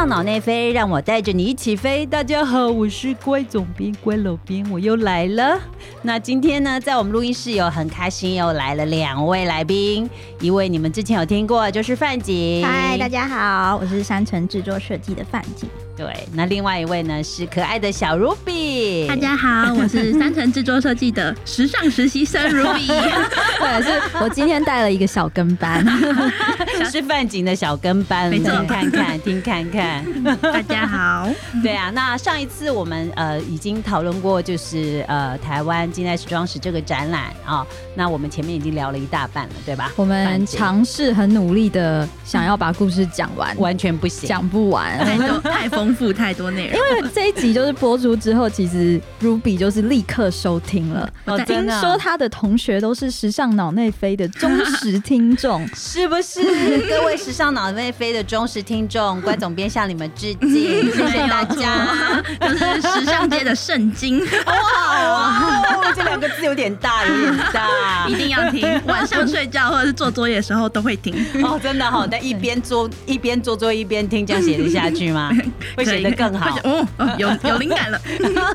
大脑内飞，让我带着你一起飞。大家好，我是乖总编乖老编，我又来了。那今天呢，在我们录音室有很开心，又来了两位来宾，一位你们之前有听过，就是范景。嗨，大家好，我是山城制作设计的范景。对，那另外一位呢是可爱的小 Ruby。大家好，我是三城制作设计的时尚实习生 Ruby。对，是我今天带了一个小跟班，是范景的小跟班，听看看，听看看。大家好，对啊，那上一次我们呃已经讨论过，就是呃台湾近代时装史这个展览啊，那我们前面已经聊了一大半了，对吧？我们尝试很努力的想要把故事讲完，完全不行，讲不完，太丰。丰富太多内容，因为这一集就是播出之后，其实 Ruby 就是立刻收听了。我听说他的同学都是时尚脑内飞的忠实听众，是不是？各位时尚脑内飞的忠实听众，关总编向你们致敬，谢谢大家。就是时尚界的圣经，哇，这两个字有点大，有点大，一定要听。晚上睡觉或者是做作业的时候都会听。哦，真的哈，但一边做一边做作业一边听，这样写得下去吗？会写得更好，嗯，有有灵感了。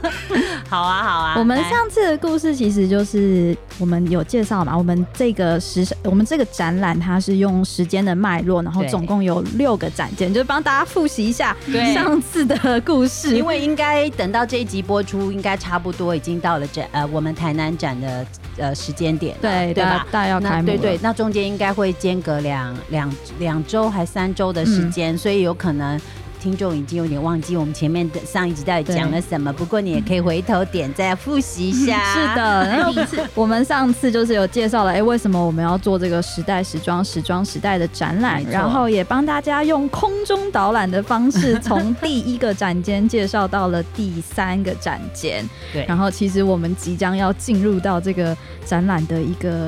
好啊，好啊。我们上次的故事其实就是我们有介绍嘛，我们这个时我们这个展览它是用时间的脉络，然后总共有六个展件，就是帮大家复习一下上次的故事。因为应该等到这一集播出，应该差不多已经到了展呃我们台南展的呃时间点，对对吧？大要开幕，对对，那中间应该会间隔两两两周还三周的时间，所以有可能。听众已经有点忘记我们前面的上一集到底讲了什么，不过你也可以回头点再复习一下。是的，然后我们上次就是有介绍了，哎，为什么我们要做这个时代时装、时装时代的展览，然后也帮大家用空中导览的方式，从第一个展间介绍到了第三个展间。对，然后其实我们即将要进入到这个展览的一个。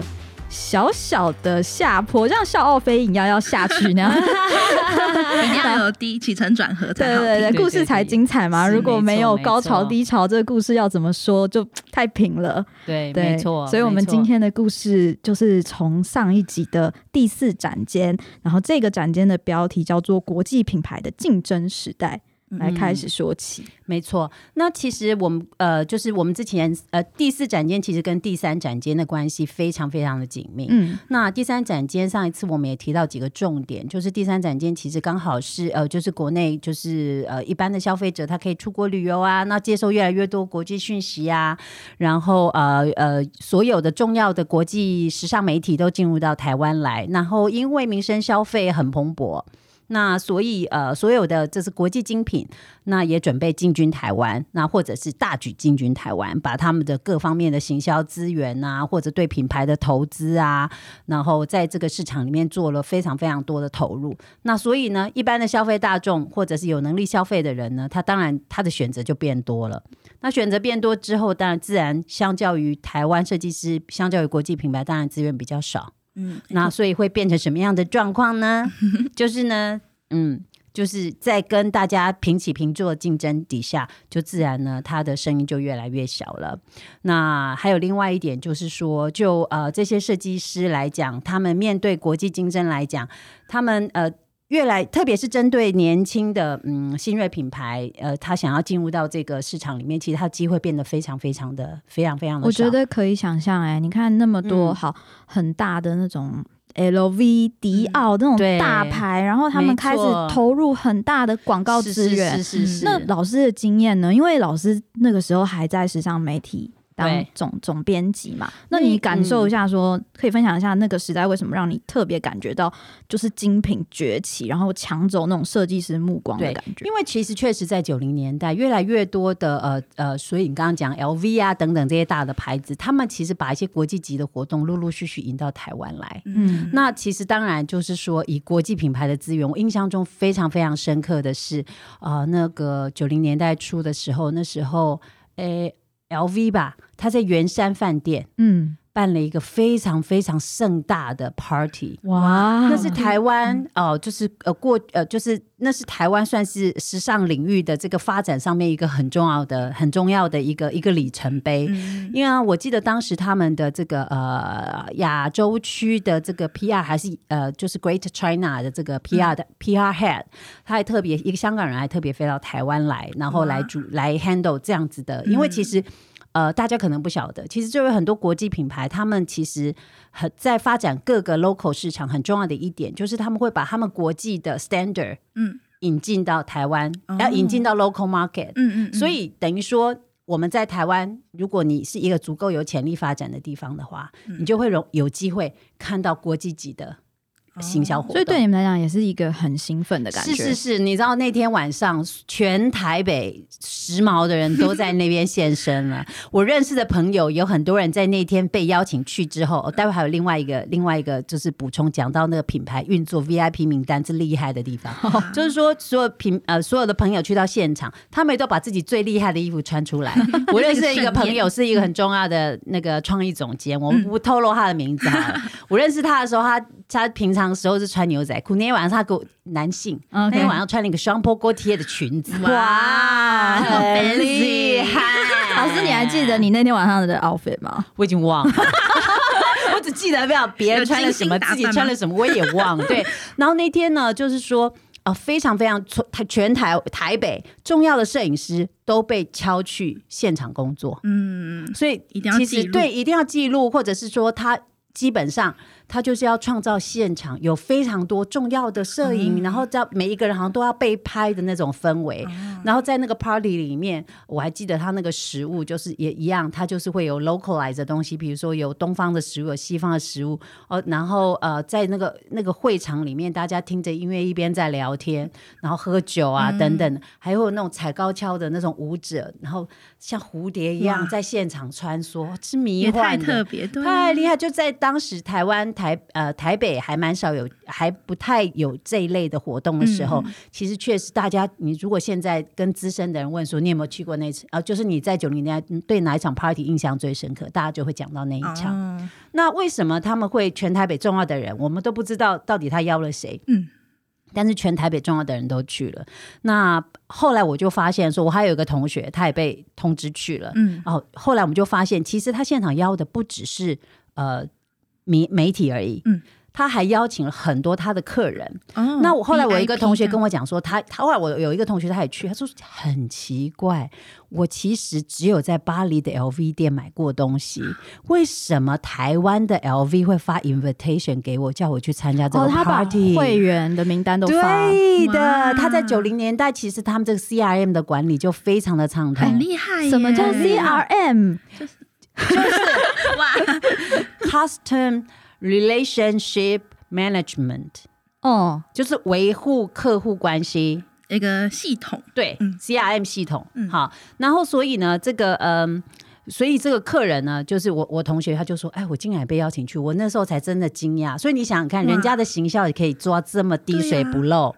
小小的下坡，像笑傲飞影一样要下去那样，一定要有低起承转合才好对对对，故事才精彩嘛。如果没有高潮低潮，这个故事要怎么说就 太平了。对，没错。所以我们今天的故事就是从上一集的第四展间，然后这个展间的标题叫做“国际品牌的竞争时代”。来开始说起，没错。那其实我们呃，就是我们之前呃第四展间其实跟第三展间的关系非常非常的紧密。嗯，那第三展间上一次我们也提到几个重点，就是第三展间其实刚好是呃，就是国内就是呃一般的消费者他可以出国旅游啊，那接受越来越多国际讯息啊，然后呃呃所有的重要的国际时尚媒体都进入到台湾来，然后因为民生消费很蓬勃。那所以呃，所有的这是国际精品，那也准备进军台湾，那或者是大举进军台湾，把他们的各方面的行销资源啊，或者对品牌的投资啊，然后在这个市场里面做了非常非常多的投入。那所以呢，一般的消费大众或者是有能力消费的人呢，他当然他的选择就变多了。那选择变多之后，当然自然相较于台湾设计师，相较于国际品牌，当然资源比较少。嗯，那所以会变成什么样的状况呢？就是呢，嗯，就是在跟大家平起平坐竞争底下，就自然呢，他的声音就越来越小了。那还有另外一点，就是说，就呃这些设计师来讲，他们面对国际竞争来讲，他们呃。越来，特别是针对年轻的嗯新锐品牌，呃，他想要进入到这个市场里面，其实他机会变得非常非常的非常非常的。我觉得可以想象，哎，你看那么多好很大的那种 LV、迪奥那种大牌，然后他们开始投入很大的广告资源。是是是。那老师的经验呢？因为老师那个时候还在时尚媒体。当总总编辑嘛，那你感受一下，说可以分享一下那个时代为什么让你特别感觉到就是精品崛起，然后抢走那种设计师目光的感觉。因为其实确实在九零年代，越来越多的呃呃，所以你刚刚讲 LV 啊等等这些大的牌子，他们其实把一些国际级的活动陆陆续续引到台湾来。嗯，那其实当然就是说以国际品牌的资源，我印象中非常非常深刻的是，呃，那个九零年代初的时候，那时候诶。L V 吧，他在圆山饭店，嗯，办了一个非常非常盛大的 party，哇，那是台湾哦，就是呃过呃就是那是台湾算是时尚领域的这个发展上面一个很重要的很重要的一个一个里程碑。因为我记得当时他们的这个呃亚洲区的这个 PR 还是呃就是 Great China 的这个 PR 的 PR head，他还特别一个香港人还特别飞到台湾来，然后来主来 handle 这样子的，因为其实。呃，大家可能不晓得，其实就有很多国际品牌，他们其实很在发展各个 local 市场。很重要的一点就是，他们会把他们国际的 standard 嗯引进到台湾，要引进到 local market。嗯嗯。所以等于说，我们在台湾，如果你是一个足够有潜力发展的地方的话，你就会有有机会看到国际级的。行销活动，所以对你们来讲也是一个很兴奋的感觉。是是是，你知道那天晚上全台北时髦的人都在那边现身了。我认识的朋友有很多人在那天被邀请去之后，待会还有另外一个另外一个就是补充讲到那个品牌运作 VIP 名单之厉害的地方，就是说所有品呃所有的朋友去到现场，他们都把自己最厉害的衣服穿出来。我认识一个朋友是一个很重要的那个创意总监，我们不透露他的名字哈。我认识他的时候，他他平常。时候是穿牛仔裤，那天晚上他给我男性，那天晚上穿了一个双坡锅贴的裙子，哇，很厉害！老师，你还记得你那天晚上的 outfit 吗？我已经忘了，我只记得不要别人穿了什么，自己穿了什么，我也忘了。对，然后那天呢，就是说啊，非常非常台全台台北重要的摄影师都被敲去现场工作，嗯，所以一定要记录，对，一定要记录，或者是说他基本上。他就是要创造现场有非常多重要的摄影，然后在每一个人好像都要被拍的那种氛围。然后在那个 party 里面，我还记得他那个食物就是也一样，他就是会有 localize 的东西，比如说有东方的食物，有西方的食物。哦，然后呃，在那个那个会场里面，大家听着音乐一边在聊天，然后喝酒啊等等，还有那种踩高跷的那种舞者，然后像蝴蝶一样在现场穿梭，是迷幻的，太特别，太厉害。就在当时台湾。台呃台北还蛮少有，还不太有这一类的活动的时候，其实确实大家，你如果现在跟资深的人问说你有没有去过那次啊，就是你在九零年代对哪一场 party 印象最深刻，大家就会讲到那一场。那为什么他们会全台北重要的人，我们都不知道到底他邀了谁？嗯，但是全台北重要的人都去了。那后来我就发现说，我还有一个同学，他也被通知去了。嗯，然后后来我们就发现，其实他现场邀的不只是呃。媒媒体而已，嗯，他还邀请了很多他的客人。哦，那我后来我一个同学跟我讲说，他他后来我有一个同学他也去，他说很奇怪，我其实只有在巴黎的 LV 店买过东西，为什么台湾的 LV 会发 invitation 给我，叫我去参加这个 party？会员的名单都发，对的。他在九零年代，其实他们这个 CRM 的管理就非常的畅通，很厉害。什么叫 CRM？就是哇，Custom Relationship Management 哦，就是维护客户关系。一个系统，对嗯，CRM 系统。嗯。好，然后所以呢，这个嗯，所以这个客人呢，就是我我同学他就说，哎，我竟然被邀请去，我那时候才真的惊讶。所以你想想看，人家的行销也可以做到这么滴水不漏。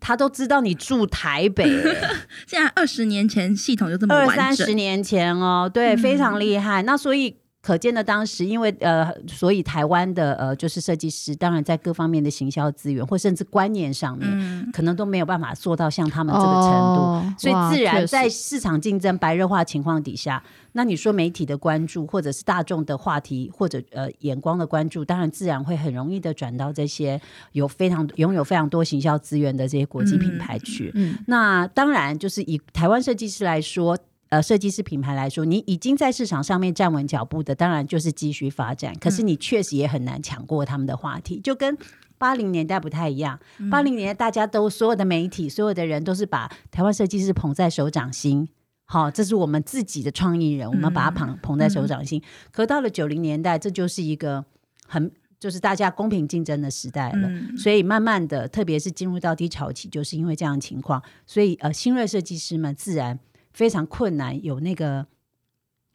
他都知道你住台北，现在二十年前系统就这么二三十年前哦，对，非常厉害。那所以。可见的当时，因为呃，所以台湾的呃，就是设计师，当然在各方面的行销资源或甚至观念上面，可能都没有办法做到像他们这个程度，所以自然在市场竞争白热化情况底下，那你说媒体的关注或者是大众的话题或者呃眼光的关注，当然自然会很容易的转到这些有非常 拥有非常多行销资源的这些国际品牌去。那当然就是以台湾设计师来说。呃，设计师品牌来说，你已经在市场上面站稳脚步的，当然就是继续发展。可是你确实也很难抢过他们的话题，就跟八零年代不太一样。八零年代大家都所有的媒体，所有的人都是把台湾设计师捧在手掌心。好，这是我们自己的创意人，我们把他捧捧在手掌心。可到了九零年代，这就是一个很就是大家公平竞争的时代了。所以慢慢的，特别是进入到低潮期，就是因为这样的情况，所以呃，新锐设计师们自然。非常困难，有那个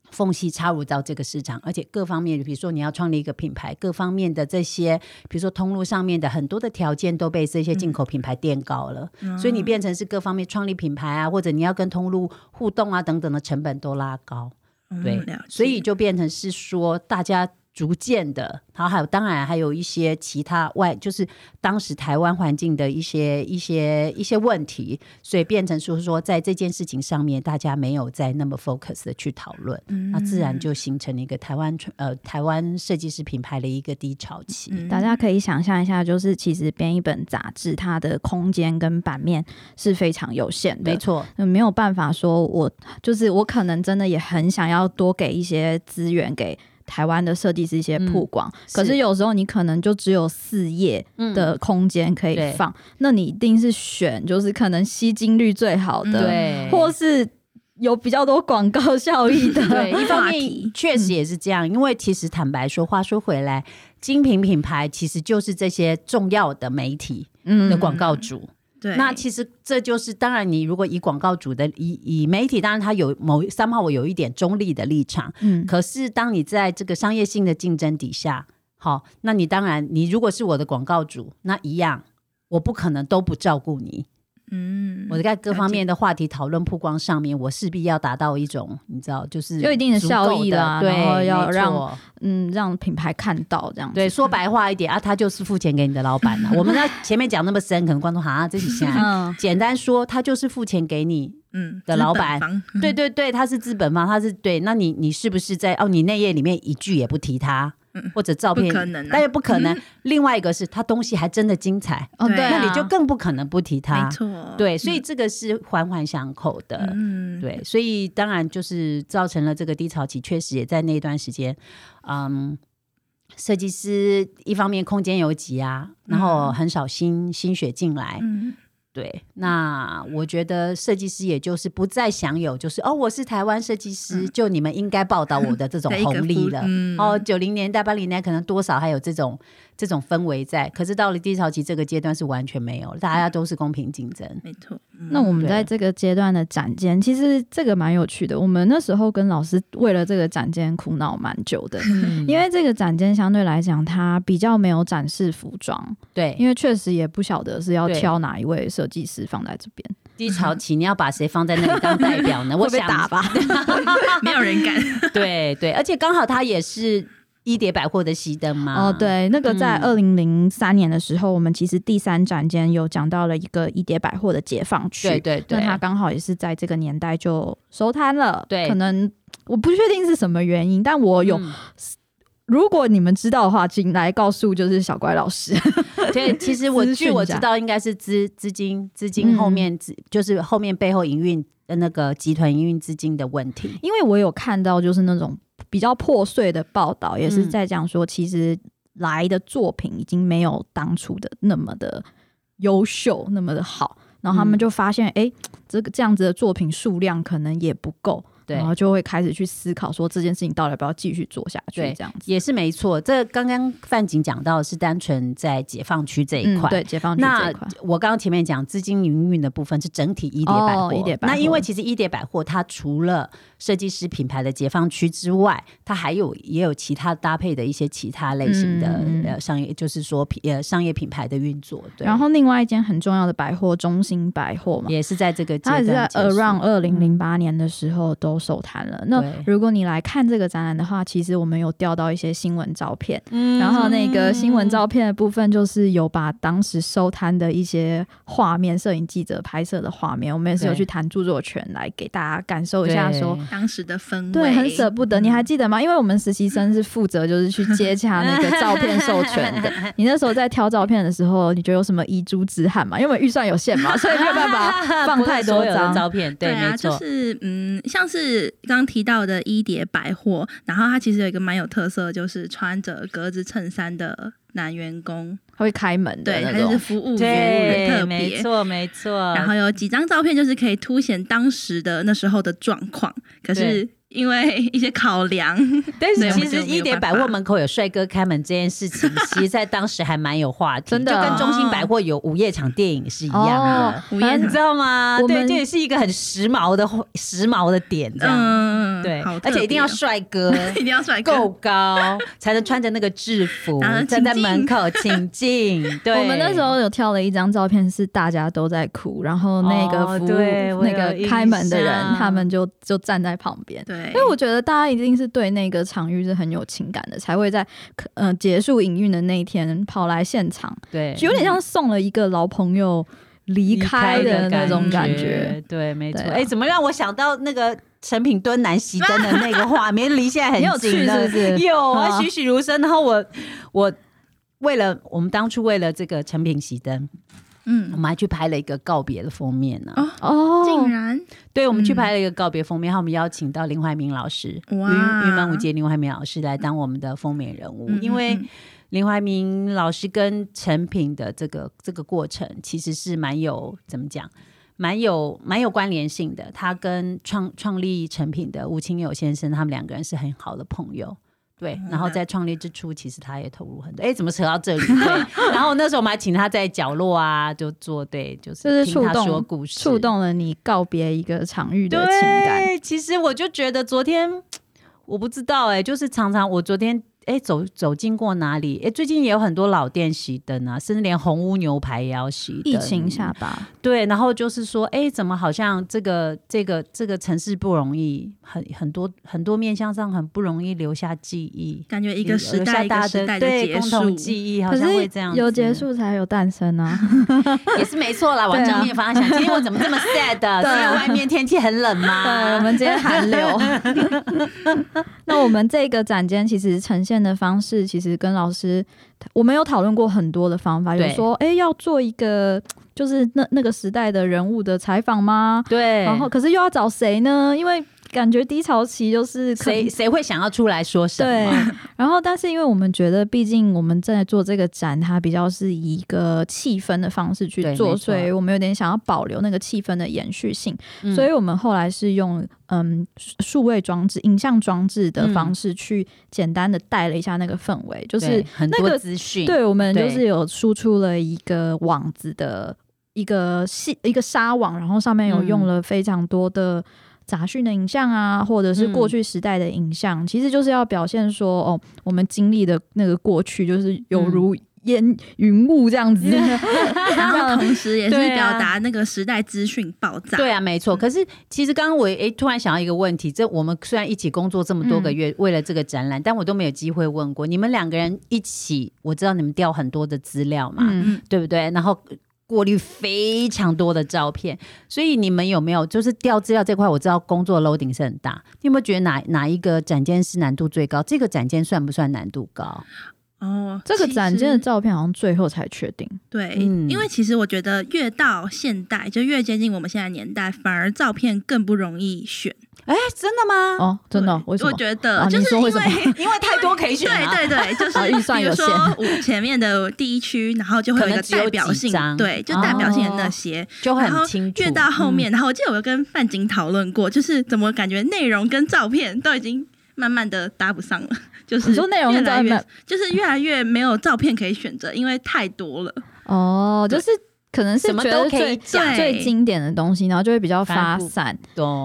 缝隙插入到这个市场，而且各方面，比如说你要创立一个品牌，各方面的这些，比如说通路上面的很多的条件都被这些进口品牌垫高了，所以你变成是各方面创立品牌啊，或者你要跟通路互动啊等等的成本都拉高，对，所以就变成是说大家。逐渐的，然后还有当然还有一些其他外，就是当时台湾环境的一些一些一些问题，所以变成说说在这件事情上面，大家没有再那么 focus 的去讨论，那自然就形成了一个台湾呃台湾设计师品牌的一个低潮期。大家可以想象一下，就是其实编一本杂志，它的空间跟版面是非常有限的，没错，没有办法说我就是我可能真的也很想要多给一些资源给。台湾的设计师一些曝光，可是有时候你可能就只有四页的空间可以放，那你一定是选就是可能吸金率最好的，对，或是有比较多广告效益的。对，一方面确实也是这样，因为其实坦白说，话说回来，精品品牌其实就是这些重要的媒体的广告主。对，那其实这就是当然，你如果以广告主的以以媒体，当然他有某三号，我有一点中立的立场，嗯，可是当你在这个商业性的竞争底下，好，那你当然你如果是我的广告主，那一样，我不可能都不照顾你。嗯，我在各方面的话题讨论曝光上面，我势必要达到一种你知道，就是有一定的效益啦，然后要让嗯让品牌看到这样。对，说白话一点啊，他就是付钱给你的老板了。我们在 前面讲那么深，可能观众好像自己现在简单说，他就是付钱给你嗯的老板。对对对，他是资本方，他是对。那你你是不是在哦？你内页里面一句也不提他？或者照片，但又不可能。另外一个是他东西还真的精彩，哦，对，那你就更不可能不提他。没错，对，所以这个是环环相扣的。嗯，对，所以当然就是造成了这个低潮期，确实也在那段时间，嗯，设计师一方面空间有挤啊，然后很少新心血进来。嗯。对，那我觉得设计师也就是不再享有，就是哦，我是台湾设计师，就你们应该报道我的这种 红利了。哦，九零年代、八零年代可能多少还有这种。这种氛围在，可是到了低潮期这个阶段是完全没有，大家都是公平竞争。没错。那我们在这个阶段的展间，其实这个蛮有趣的。我们那时候跟老师为了这个展间苦恼蛮久的，因为这个展间相对来讲，它比较没有展示服装。对，因为确实也不晓得是要挑哪一位设计师放在这边。低潮期 你要把谁放在那里当代表呢？我想打吧，没有人敢。对对，而且刚好他也是。一叠百货的熄灯吗？哦，对，那个在二零零三年的时候，我们其实第三展间有讲到了一个一叠百货的解放区，对对对，那它刚好也是在这个年代就收摊了。对，可能我不确定是什么原因，但我有，如果你们知道的话，请来告诉就是小乖老师。对，其实我据我知道，应该是资资金资金后面资就是后面背后营运的那个集团营运资金的问题，因为我有看到就是那种。比较破碎的报道也是在讲说，其实来的作品已经没有当初的那么的优秀，那么的好。然后他们就发现，哎，这个这样子的作品数量可能也不够。然后就会开始去思考说这件事情到底要不要继续做下去，这样子也是没错。这刚刚范景讲到是单纯在解放区这一块，对解放区这一块。我刚刚前面讲资金营运的部分是整体一叠百货，一叠百货。那因为其实一叠百货它除了设计师品牌的解放区之外，它还有也有其他搭配的一些其他类型的呃商业，就是说品呃商业品牌的运作。对。然后另外一间很重要的百货中心百货嘛，也是在这个它也是在 around 二零零八年的时候都。收摊了。那如果你来看这个展览的话，其实我们有调到一些新闻照片，然后那个新闻照片的部分就是有把当时收摊的一些画面，摄影记者拍摄的画面，我们也是有去谈著作权来给大家感受一下，说当时的氛围，对，很舍不得。你还记得吗？因为我们实习生是负责就是去接洽那个照片授权的。你那时候在挑照片的时候，你觉得有什么遗珠之憾吗？因为预算有限嘛，所以没有办法放太多张 照片。对啊，就是嗯，像是。是刚刚提到的一叠百货，然后它其实有一个蛮有特色，就是穿着格子衬衫的男员工，他会开门，对，他就是服务员，特别，没错没错。然后有几张照片，就是可以凸显当时的那时候的状况，可是。因为一些考量，但是其实一点百货门口有帅哥开门这件事情，其实在当时还蛮有话题，真的。就跟中心百货有午夜场电影是一样的，午夜你知道吗？对，这也是一个很时髦的时髦的点，这样。对，而且一定要帅哥，一定要帅够高才能穿着那个制服 站在门口请进。对，我们那时候有跳了一张照片，是大家都在哭，然后那个服务那个开门的人，他们就就站在旁边。对。对，因为我觉得大家一定是对那个场域是很有情感的，才会在呃结束营运的那一天跑来现场，对，有点像送了一个老朋友离开的那种感觉。对，没错。哎，怎么让我想到那个成品蹲南熄灯的那个画面，离现在很近，是不是？有啊，栩栩如生。然后我我为了我们当初为了这个成品熄灯。嗯，我们还去拍了一个告别的封面呢。哦，竟然，对，我们去拍了一个告别封面，然后我们邀请到林怀民老师，云云门舞节林怀民老师来当我们的封面人物。因为林怀民老师跟成品的这个这个过程，其实是蛮有怎么讲，蛮有蛮有关联性的。他跟创创立成品的吴清友先生，他们两个人是很好的朋友。对，然后在创立之初，其实他也投入很多。哎，怎么扯到这里？对，然后那时候我们还请他在角落啊，就做对，就是听他说故事，触动了你告别一个场域的情感。对其实我就觉得昨天，我不知道哎，就是常常我昨天。哎，走走经过哪里？哎，最近也有很多老店熄灯啊，甚至连红屋牛排也要熄灯。疫情下吧，对。然后就是说，哎，怎么好像这个这个这个城市不容易，很很多很多面向上很不容易留下记忆，感觉一个时代一个时代对共同记忆，好像会这样。有结束才有诞生啊，也是没错啦。往正面方向想，今天我怎么这么 sad？是因为外面天气很冷吗？对，我们今天寒流。那我们这个展间其实呈现的方式，其实跟老师我们有讨论过很多的方法，有说哎要做一个就是那那个时代的人物的采访吗？对，然后可是又要找谁呢？因为感觉低潮期就是谁谁会想要出来说什么？对，然后但是因为我们觉得，毕竟我们正在做这个展，它比较是以一个气氛的方式去做，所以我们有点想要保留那个气氛的延续性，所以我们后来是用嗯数位装置、影像装置的方式去简单的带了一下那个氛围，就是很多资讯，对我们就是有输出了一个网子的一个细一个纱网，然后上面有用了非常多的。杂讯的影像啊，或者是过去时代的影像，其实就是要表现说，哦，我们经历的那个过去，就是有如烟云雾这样子，然后同时也是表达那个时代资讯爆炸。对啊，没错。可是其实刚刚我诶突然想到一个问题，这我们虽然一起工作这么多个月，为了这个展览，但我都没有机会问过你们两个人一起，我知道你们调很多的资料嘛，对不对？然后。过滤非常多的照片，所以你们有没有就是调资料这块？我知道工作楼顶是很大，你有没有觉得哪哪一个展间是难度最高？这个展间算不算难度高？哦，这个展件的照片好像最后才确定。对，因为其实我觉得越到现代，就越接近我们现在年代，反而照片更不容易选。哎，真的吗？哦，真的，我我觉得就是因为因为太多可以选，对对对，就是预算有限。前面的第一区，然后就会有一个代表性，对，就代表性的那些就很清楚。越到后面，然后我记得我有跟范景讨论过，就是怎么感觉内容跟照片都已经慢慢的搭不上了，就是说内容越来越，就是越来越没有照片可以选择，因为太多了。哦，就是。可能是觉得最最经典的东西，然后就会比较发散。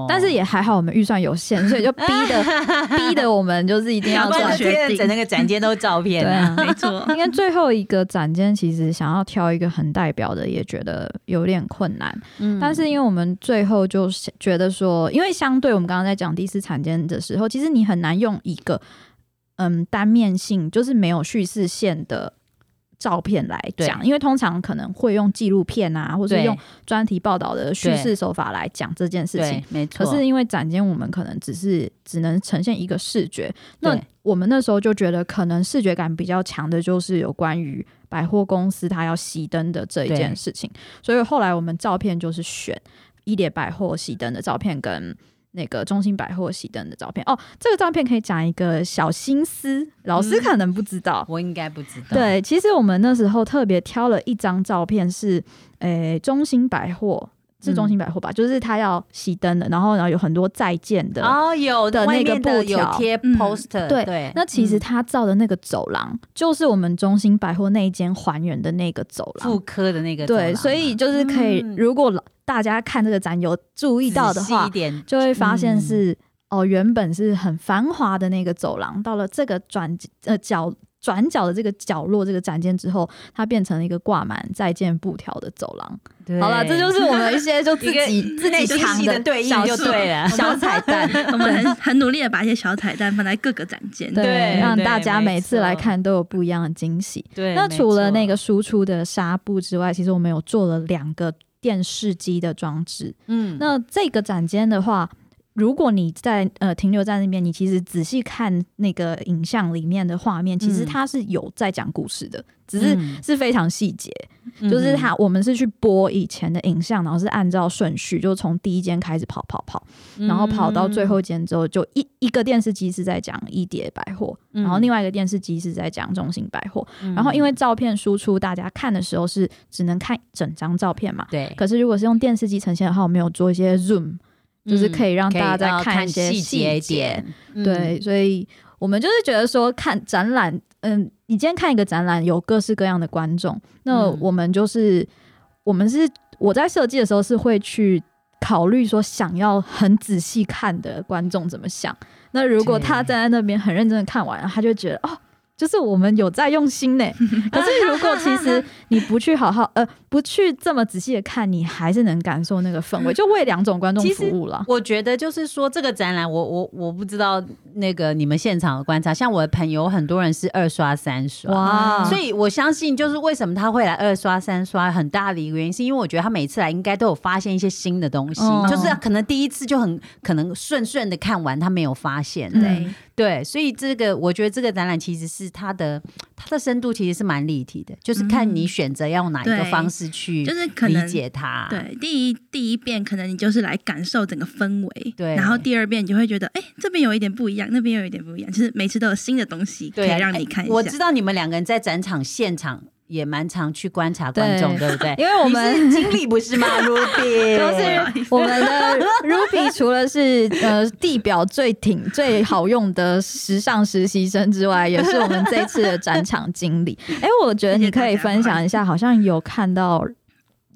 但是也还好，我们预算有限，所以就逼的 逼的我们就是一定要做决定。整那个展间都是照片，对啊，没错。因为最后一个展间其实想要挑一个很代表的，也觉得有点困难。嗯，但是因为我们最后就觉得说，因为相对我们刚刚在讲第四产间的时候，其实你很难用一个嗯单面性，就是没有叙事线的。照片来讲，因为通常可能会用纪录片啊，或者用专题报道的叙事手法来讲这件事情。没错。可是因为展间我们可能只是只能呈现一个视觉，那我们那时候就觉得可能视觉感比较强的就是有关于百货公司它要熄灯的这一件事情。所以后来我们照片就是选一叠百货熄灯的照片跟。那个中心百货熄灯的照片哦，这个照片可以讲一个小心思，老师可能不知道，我应该不知道。对，其实我们那时候特别挑了一张照片，是诶中心百货，是中心百货吧？就是他要熄灯的，然后然后有很多再见的哦，有的那个布条。贴 poster，对，那其实他造的那个走廊，就是我们中心百货那一间还原的那个走廊，妇科的那个对，所以就是可以如果。大家看这个展有注意到的话，就会发现是哦，原本是很繁华的那个走廊，到了这个转呃角转角的这个角落，这个展间之后，它变成了一个挂满再见布条的走廊。好了，这就是我们一些就自己 自己藏的对应就对了，小彩蛋。我们很很努力的把一些小彩蛋放在各个展间，对，让大家每次来看都有不一样的惊喜。对，那除了那个输出的纱布之外，其实我们有做了两个电视机的装置。嗯，那这个展间的话。如果你在呃停留在那边，你其实仔细看那个影像里面的画面，其实它是有在讲故事的，只是是非常细节。就是它，我们是去播以前的影像，然后是按照顺序，就从第一间开始跑跑跑，然后跑到最后间之后，就一一个电视机是在讲一叠百货，然后另外一个电视机是在讲中心百货。然后因为照片输出，大家看的时候是只能看整张照片嘛？对。可是如果是用电视机呈现的话，我们有做一些 zoom。就是可以让大家再看一些细节点，对，所以我们就是觉得说看展览，嗯，你今天看一个展览，有各式各样的观众，那我们就是我们是我在设计的时候是会去考虑说，想要很仔细看的观众怎么想。那如果他站在那边很认真的看完，他就觉得哦。就是我们有在用心呢，可是如果其实你不去好好呃不去这么仔细的看，你还是能感受那个氛围，就为两种观众服务了。我觉得就是说这个展览，我我我不知道那个你们现场的观察，像我的朋友很多人是二刷三刷，哇！所以我相信就是为什么他会来二刷三刷，很大的一个原因是因为我觉得他每次来应该都有发现一些新的东西，就是可能第一次就很可能顺顺的看完，他没有发现，对对，所以这个我觉得这个展览其实是。它的它的深度其实是蛮立体的，就是看你选择要用哪一个方式去，就是理解它。对，第一第一遍可能你就是来感受整个氛围，对。然后第二遍你就会觉得，哎，这边有一点不一样，那边有一点不一样，就是每次都有新的东西可以让你看。我知道你们两个人在展场现场。也蛮常去观察观众，对不对？因为我们经理不是吗？Ruby 就是我们的 Ruby，除了是呃地表最挺、最好用的时尚实习生之外，也是我们这次的展场经理。哎，我觉得你可以分享一下，好像有看到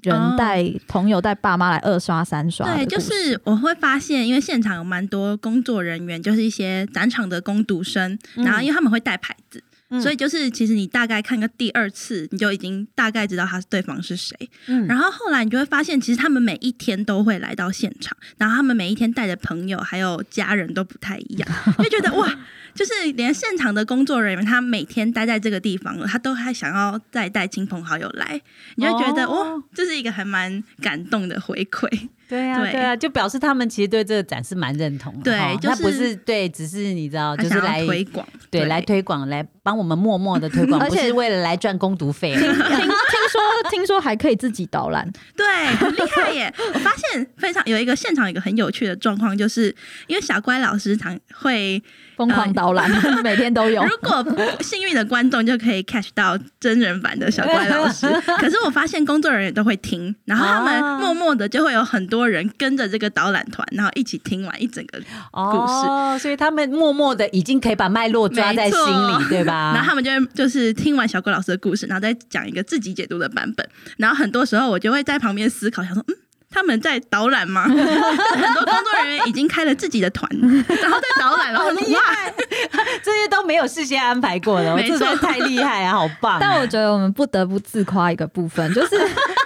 人带朋友带爸妈来二刷三刷。对，就是我会发现，因为现场有蛮多工作人员，就是一些展场的工读生，然后因为他们会带牌子。所以就是，其实你大概看个第二次，你就已经大概知道他对方是谁。嗯，然后后来你就会发现，其实他们每一天都会来到现场，然后他们每一天带的朋友还有家人都不太一样，就觉得哇。就是连现场的工作人员，他每天待在这个地方了，他都还想要再带亲朋好友来，你就觉得哇，这是一个还蛮感动的回馈。对啊，对啊，就表示他们其实对这个展是蛮认同的。对，他不是对，只是你知道，就是来推广，对，来推广，来帮我们默默的推广，不是为了来赚攻读费。听听说，听说还可以自己导览，对，很厉害耶！我发现非常有一个现场，一个很有趣的状况，就是因为小乖老师常会。疯狂导览，每天都有。如果幸运的观众就可以 catch 到真人版的小乖老师。可是我发现工作人员都会听，然后他们默默的就会有很多人跟着这个导览团，然后一起听完一整个故事。哦，所以他们默默的已经可以把脉络抓在心里，对吧？然后他们就就是听完小郭老师的故事，然后再讲一个自己解读的版本。然后很多时候我就会在旁边思考，想说，嗯。他们在导览吗？很多工作人员已经开了自己的团，然后在导览了，很厉害。这些都没有事先安排过的，没错，太厉害啊，好棒！但我觉得我们不得不自夸一个部分，就是。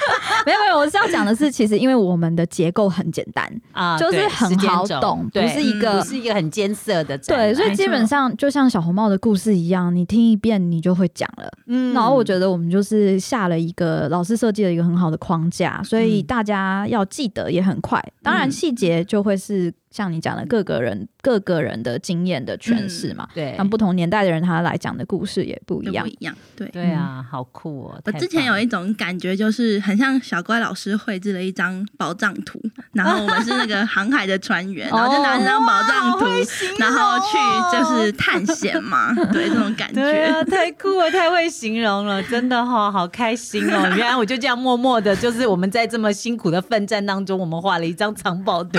没有没有，我是要讲的是，其实因为我们的结构很简单啊，就是很好懂，不是一个不是一个很艰涩的。对，所以基本上就像小红帽的故事一样，你听一遍你就会讲了。嗯，然后我觉得我们就是下了一个老师设计了一个很好的框架，所以大家要记得也很快。当然细节就会是。像你讲的，各个人各个人的经验的诠释嘛，对，像不同年代的人，他来讲的故事也不一样，不一样，对，对啊，好酷哦！我之前有一种感觉，就是很像小乖老师绘制了一张宝藏图，然后我们是那个 航海的船员，然后就拿这张宝藏图，然后去就是探险嘛，对，这种感觉，太酷了，太会形容了，真的哈，好开心哦！原来我就这样默默的，就是我们在这么辛苦的奋战当中，我们画了一张藏宝图。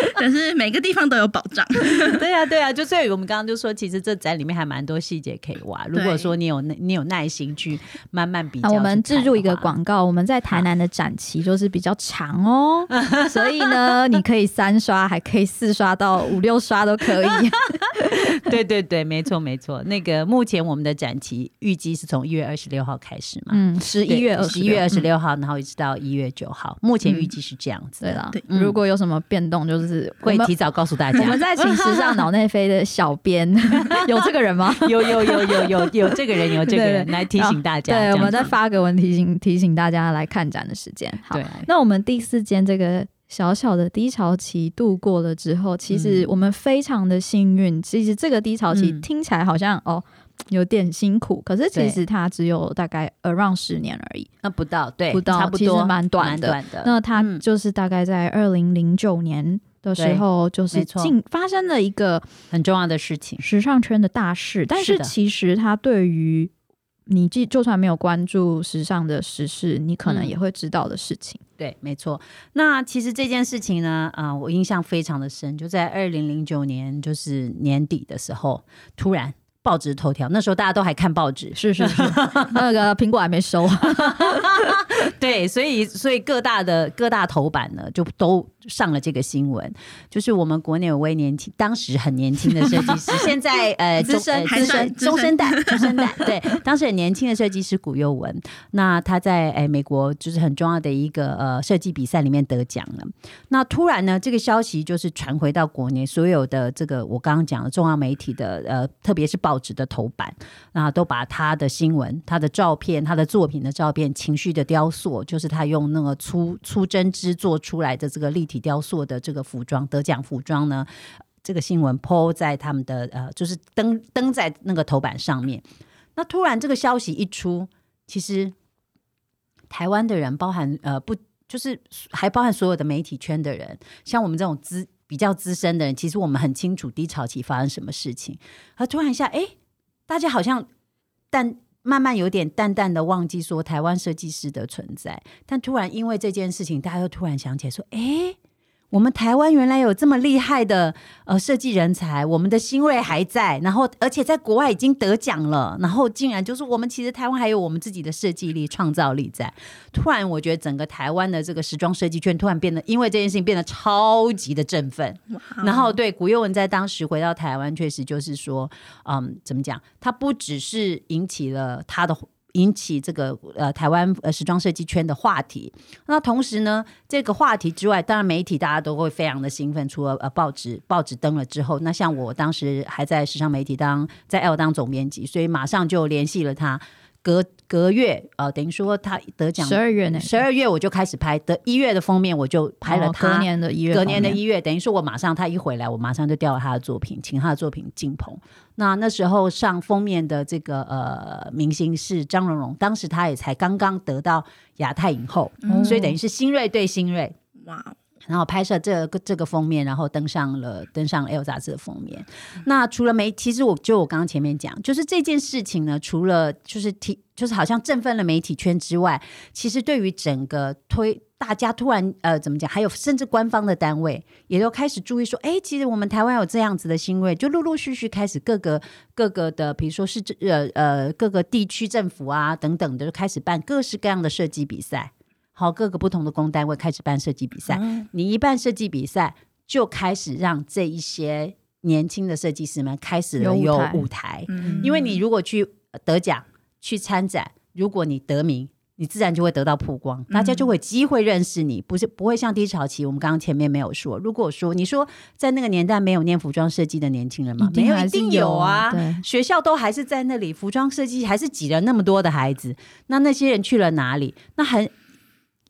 可是每个地方都有保障。对啊，对啊，就所以我们刚刚就说，其实这展里面还蛮多细节可以挖。如果说你有你有耐心去慢慢比较，我们置入一个广告，我们在台南的展期就是比较长哦，所以呢，你可以三刷，还可以四刷到五六刷都可以。对对对，没错没错。那个目前我们的展期预计是从一月二十六号开始嘛，嗯，十一月十一月二十六号，然后一直到一月九号，目前预计是这样子。对了，如果有什么变动，就是会提早告诉大家。我们在请时尚脑内飞的小编，有这个人吗？有有有有有有这个人，有这个人来提醒大家。对，我们再发个文提醒提醒大家来看展的时间。好，那我们第四间这个。小小的低潮期度过了之后，其实我们非常的幸运。其实这个低潮期听起来好像哦有点辛苦，可是其实它只有大概 around 十年而已。那不到，对，不到，其实蛮短的。那它就是大概在二零零九年的时候，就是进发生了一个很重要的事情，时尚圈的大事。但是其实它对于你，就就算没有关注时尚的时事，你可能也会知道的事情。对，没错。那其实这件事情呢，啊，我印象非常的深，就在二零零九年，就是年底的时候，突然报纸头条，那时候大家都还看报纸，是是是，那个苹果还没收。对，所以所以各大的各大头版呢，就都。上了这个新闻，就是我们国内有位年轻，当时很年轻的设计师，现在呃资深资深中生代中生代，对，当时很年轻的设计师古佑文，那他在哎美国就是很重要的一个呃设计比赛里面得奖了。那突然呢，这个消息就是传回到国内所有的这个我刚刚讲的重要媒体的呃，特别是报纸的头版，那都把他的新闻、他的照片、他的作品的照片、情绪的雕塑，就是他用那个粗粗针织做出来的这个立体。雕塑的这个服装得奖服装呢？这个新闻 PO 在他们的呃，就是登登在那个头版上面。那突然这个消息一出，其实台湾的人，包含呃不，就是还包含所有的媒体圈的人，像我们这种资比较资深的人，其实我们很清楚低潮期发生什么事情。而突然一下，哎，大家好像但。慢慢有点淡淡的忘记说台湾设计师的存在，但突然因为这件事情，大家又突然想起来说，哎。我们台湾原来有这么厉害的呃设计人才，我们的新锐还在，然后而且在国外已经得奖了，然后竟然就是我们其实台湾还有我们自己的设计力、创造力在。突然，我觉得整个台湾的这个时装设计圈突然变得，因为这件事情变得超级的振奋。然后，对古佑文在当时回到台湾，确实就是说，嗯，怎么讲？他不只是引起了他的。引起这个呃台湾呃时装设计圈的话题。那同时呢，这个话题之外，当然媒体大家都会非常的兴奋。除了呃报纸报纸登了之后，那像我当时还在时尚媒体当在 L 当总编辑，所以马上就联系了他。隔隔月，呃，等于说他得奖十二月呢，十二月我就开始拍，得一月的封面我就拍了他。隔年的一月，隔年的一月，等于说我马上他一回来，我马上就调了他的作品，请他的作品进棚。那那时候上封面的这个呃明星是张荣荣，当时他也才刚刚得到亚太影后，所以等于是新锐对新锐。哇。然后拍摄这个这个封面，然后登上了登上《L》杂志的封面。那除了媒，其实我就我刚刚前面讲，就是这件事情呢，除了就是提，就是好像振奋了媒体圈之外，其实对于整个推，大家突然呃怎么讲，还有甚至官方的单位也都开始注意说，哎，其实我们台湾有这样子的新锐，就陆陆续续开始各个各个的，比如说是呃呃各个地区政府啊等等的，就开始办各式各样的设计比赛。好，各个不同的工单位开始办设计比赛。你一办设计比赛，就开始让这一些年轻的设计师们开始了有舞台。因为你如果去得奖、去参展，如果你得名，你自然就会得到曝光，大家就会机会认识你。不是不会像低潮期，我们刚刚前面没有说。如果说你说在那个年代没有念服装设计的年轻人吗？没有，一定有啊。学校都还是在那里，服装设计还是挤了那么多的孩子。那那些人去了哪里？那很。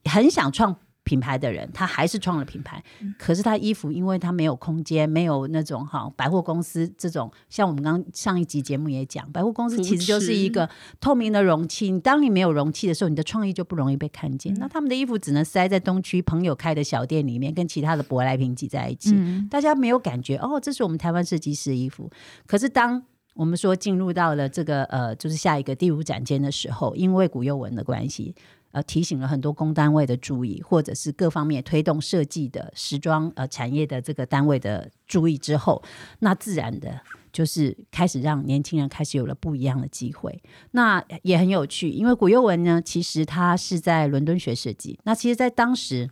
很想创品牌的人，他还是创了品牌。可是他衣服，因为他没有空间，没有那种哈百货公司这种。像我们刚上一集节目也讲，百货公司其实就是一个透明的容器。你当你没有容器的时候，你的创意就不容易被看见。那他们的衣服只能塞在东区朋友开的小店里面，跟其他的舶来品挤在一起，大家没有感觉哦，这是我们台湾设计师的衣服。可是当我们说进入到了这个呃，就是下一个第五展间的时候，因为古幼文的关系。呃，提醒了很多工单位的注意，或者是各方面推动设计的时装呃产业的这个单位的注意之后，那自然的就是开始让年轻人开始有了不一样的机会。那也很有趣，因为古幼文呢，其实他是在伦敦学设计。那其实，在当时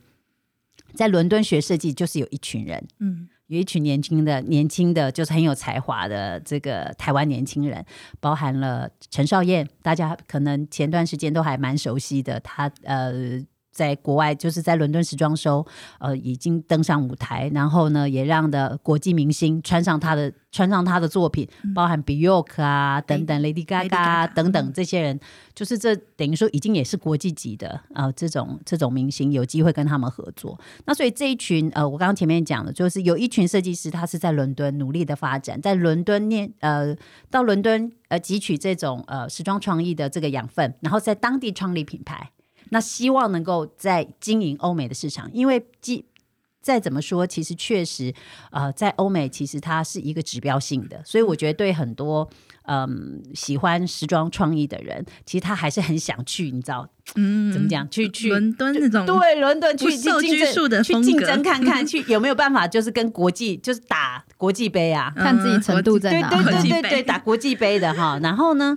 在伦敦学设计，就是有一群人，嗯。有一群年轻的、年轻的，就是很有才华的这个台湾年轻人，包含了陈少燕，大家可能前段时间都还蛮熟悉的，他呃。在国外，就是在伦敦时装周，呃，已经登上舞台，然后呢，也让的国际明星穿上他的穿上他的作品，包含 Bjork 啊等等，Lady Gaga 等等这些人，就是这等于说已经也是国际级的呃这种这种明星，有机会跟他们合作。那所以这一群呃，我刚刚前面讲的，就是有一群设计师，他是在伦敦努力的发展，在伦敦念呃，到伦敦呃汲取这种呃时装创意的这个养分，然后在当地创立品牌。那希望能够在经营欧美的市场，因为既再怎么说，其实确实，呃，在欧美其实它是一个指标性的，所以我觉得对很多嗯喜欢时装创意的人，其实他还是很想去，你知道，嗯，怎么讲？去去伦敦那种对伦敦去受拘束的去竞争看看，去有没有办法就是跟国际就是打国际杯啊，看自己程度在哪？对对对对对，打国际杯的哈，然后呢？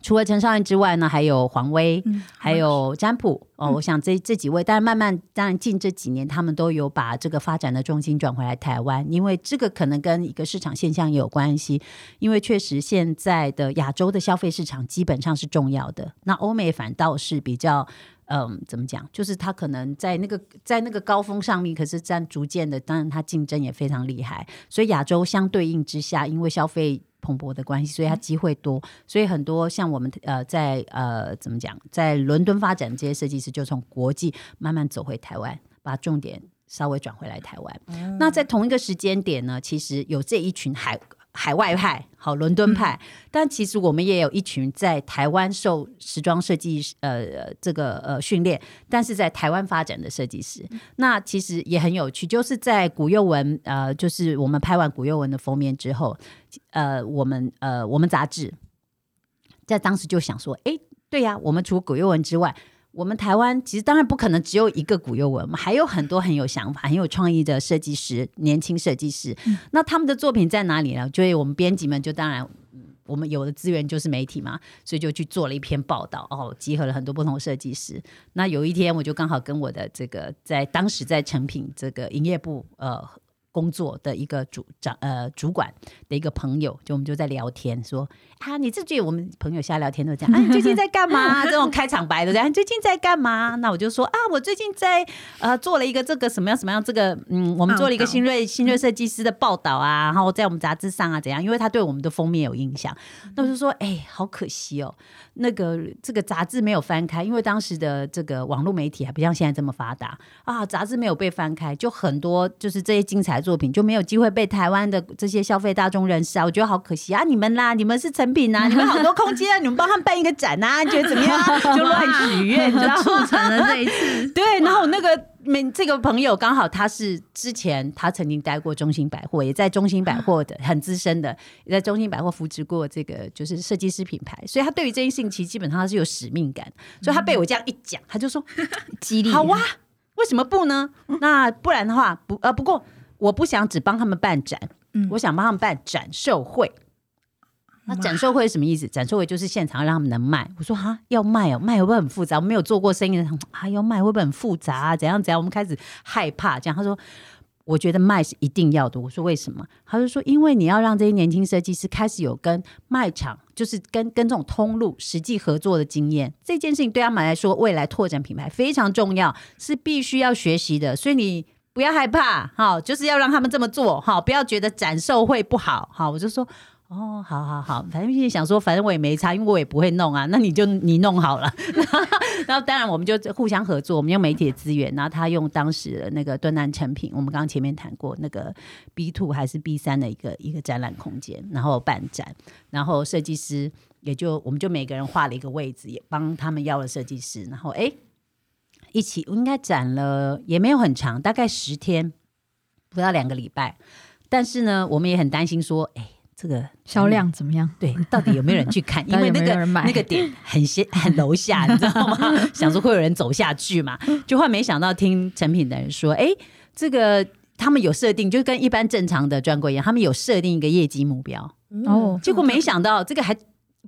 除了陈少燕之外呢，还有黄威，还有占卜哦。我想这这几位，但是慢慢当然近这几年，他们都有把这个发展的重心转回来台湾，因为这个可能跟一个市场现象也有关系。因为确实现在的亚洲的消费市场基本上是重要的，那欧美反倒是比较嗯，怎么讲？就是它可能在那个在那个高峰上面，可是在逐渐的，当然它竞争也非常厉害，所以亚洲相对应之下，因为消费。蓬勃的关系，所以它机会多，所以很多像我们呃在呃怎么讲，在伦敦发展这些设计师，就从国际慢慢走回台湾，把重点稍微转回来台湾。那在同一个时间点呢，其实有这一群海。海外派，好伦敦派，但其实我们也有一群在台湾受时装设计呃这个呃训练，但是在台湾发展的设计师，那其实也很有趣，就是在古幼文呃，就是我们拍完古幼文的封面之后，呃，我们呃我们杂志在当时就想说，哎，对呀，我们除了古幼文之外。我们台湾其实当然不可能只有一个古幼文，我们，还有很多很有想法、很有创意的设计师，年轻设计师。那他们的作品在哪里呢？所以我们编辑们就当然，我们有的资源就是媒体嘛，所以就去做了一篇报道，哦，集合了很多不同设计师。那有一天，我就刚好跟我的这个在当时在成品这个营业部呃。工作的一个主长呃主管的一个朋友，就我们就在聊天说啊，你这句我们朋友瞎聊天都这样啊，你最近在干嘛？这种开场白的这样，最近在干嘛？那我就说啊，我最近在呃做了一个这个什么样什么样这个嗯，我们做了一个新锐新锐设计师的报道啊，然后在我们杂志上啊怎样？因为他对我们的封面有印象，那我就说哎，好可惜哦，那个这个杂志没有翻开，因为当时的这个网络媒体还不像现在这么发达啊，杂志没有被翻开，就很多就是这些精彩。作品就没有机会被台湾的这些消费大众认识啊！我觉得好可惜啊！你们啦，你们是成品啊，你们好多空间啊，你们帮他们办一个展啊，觉得怎么样？就乱许愿，就促成了这一次。对，然后那个没这个朋友刚好他是之前他曾经待过中心百货，也在中心百货的很资深的，也在中心百货扶持过这个就是设计师品牌，所以他对于这件事情其实基本上他是有使命感，所以他被我这样一讲，他就说 激励好哇，为什么不呢？那不然的话不呃不过。我不想只帮他们办展，我想帮他们办展售会。那展售会是什么意思？展售会就是现场让他们能卖。我说哈，要卖哦，卖会不会很复杂？我没有做过生意的，啊，要卖会不会很复杂？怎样怎样？我们开始害怕。这样他说，我觉得卖是一定要的。我说为什么？他就说，因为你要让这些年轻设计师开始有跟卖场，就是跟跟这种通路实际合作的经验。这件事情对他们来说，未来拓展品牌非常重要，是必须要学习的。所以你。不要害怕，好，就是要让他们这么做，好，不要觉得展售会不好，好，我就说，哦，好好好，反正想说，反正我也没差，因为我也不会弄啊，那你就你弄好了，然后当然我们就互相合作，我们用媒体的资源，然后他用当时的那个敦南成品，我们刚刚前面谈过那个 B two 还是 B 三的一个一个展览空间，然后办展，然后设计师也就我们就每个人画了一个位置，也帮他们要了设计师，然后哎。一起我应该展了也没有很长，大概十天，不到两个礼拜。但是呢，我们也很担心说，哎。这个销量怎么样？对，到底有没有人去看？因为那个那个点很先 很楼下，你知道吗？想说会有人走下去嘛？就后来没想到听成品的人说，哎，这个他们有设定，就跟一般正常的专柜一样，他们有设定一个业绩目标哦。结果没想到这个还。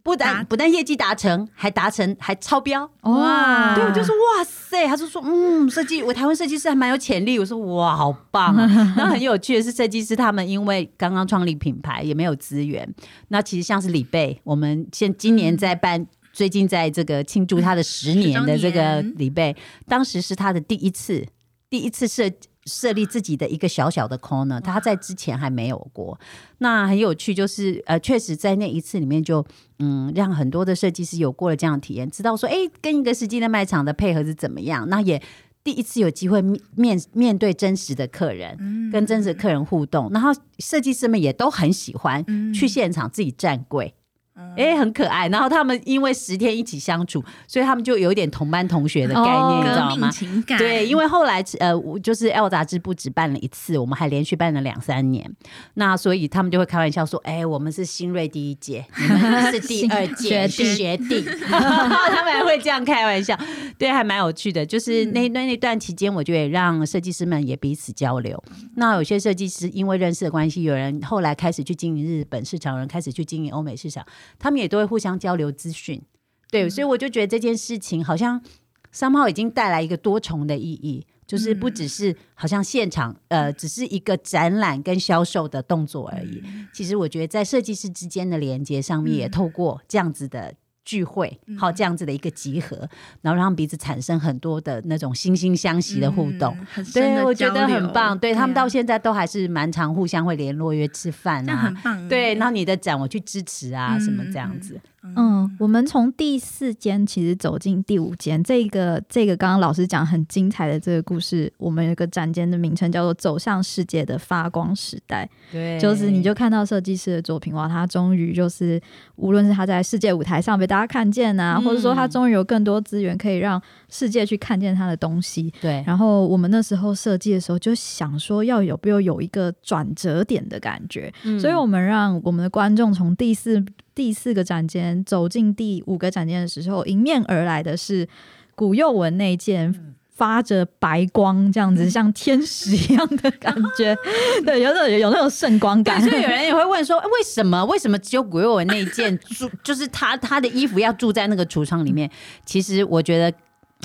不但不但业绩达成，还达成还超标哇！对我就说哇塞，他就说嗯，设计我台湾设计师还蛮有潜力。我说哇，好棒！然后很有趣的是，设计师他们因为刚刚创立品牌，也没有资源。那其实像是李贝，我们现今年在办，最近在这个庆祝他的十年的这个李贝，当时是他的第一次，第一次设。设立自己的一个小小的 corner，他在之前还没有过。那很有趣，就是呃，确实在那一次里面，就嗯，让很多的设计师有过了这样的体验，知道说，哎，跟一个实际的卖场的配合是怎么样。那也第一次有机会面面对真实的客人，跟真实的客人互动。然后设计师们也都很喜欢去现场自己站柜。哎，很可爱。然后他们因为十天一起相处，所以他们就有一点同班同学的概念，你知道吗？对，因为后来呃，就是 L 杂志不止办了一次，我们还连续办了两三年。那所以他们就会开玩笑说：“哎，我们是新锐第一届，你们是第二 届学弟。” 他们还会这样开玩笑，对，还蛮有趣的。就是那那那段期间，我觉得让设计师们也彼此交流。那有些设计师因为认识的关系，有人后来开始去经营日本市场，有人开始去经营欧美市场。他们也都会互相交流资讯，对，所以我就觉得这件事情好像三号已经带来一个多重的意义，就是不只是好像现场呃只是一个展览跟销售的动作而已，其实我觉得在设计师之间的连接上面，也透过这样子的。聚会，好这样子的一个集合，然后让彼此产生很多的那种惺惺相惜的互动，对，我觉得很棒。对他们到现在都还是蛮常互相会联络约吃饭啊，很棒。对，然后你的展我去支持啊，什么这样子。嗯，我们从第四间其实走进第五间，这个这个刚刚老师讲很精彩的这个故事，我们有个展间的名称叫做“走向世界的发光时代”。对，就是你就看到设计师的作品哇，他终于就是无论是他在世界舞台上被大家看见啊，或者说他终于有更多资源可以让世界去看见他的东西。对，然后我们那时候设计的时候就想说，要有不有有一个转折点的感觉，所以我们让我们的观众从第四。第四个展间走进第五个展间的时候，迎面而来的是古右文那件发着白光，这样子像天使一样的感觉，对，有种有那种圣光感。所以有 人也会问说，为什么为什么只有古月文那一件住，就是他他的衣服要住在那个橱窗里面？其实我觉得。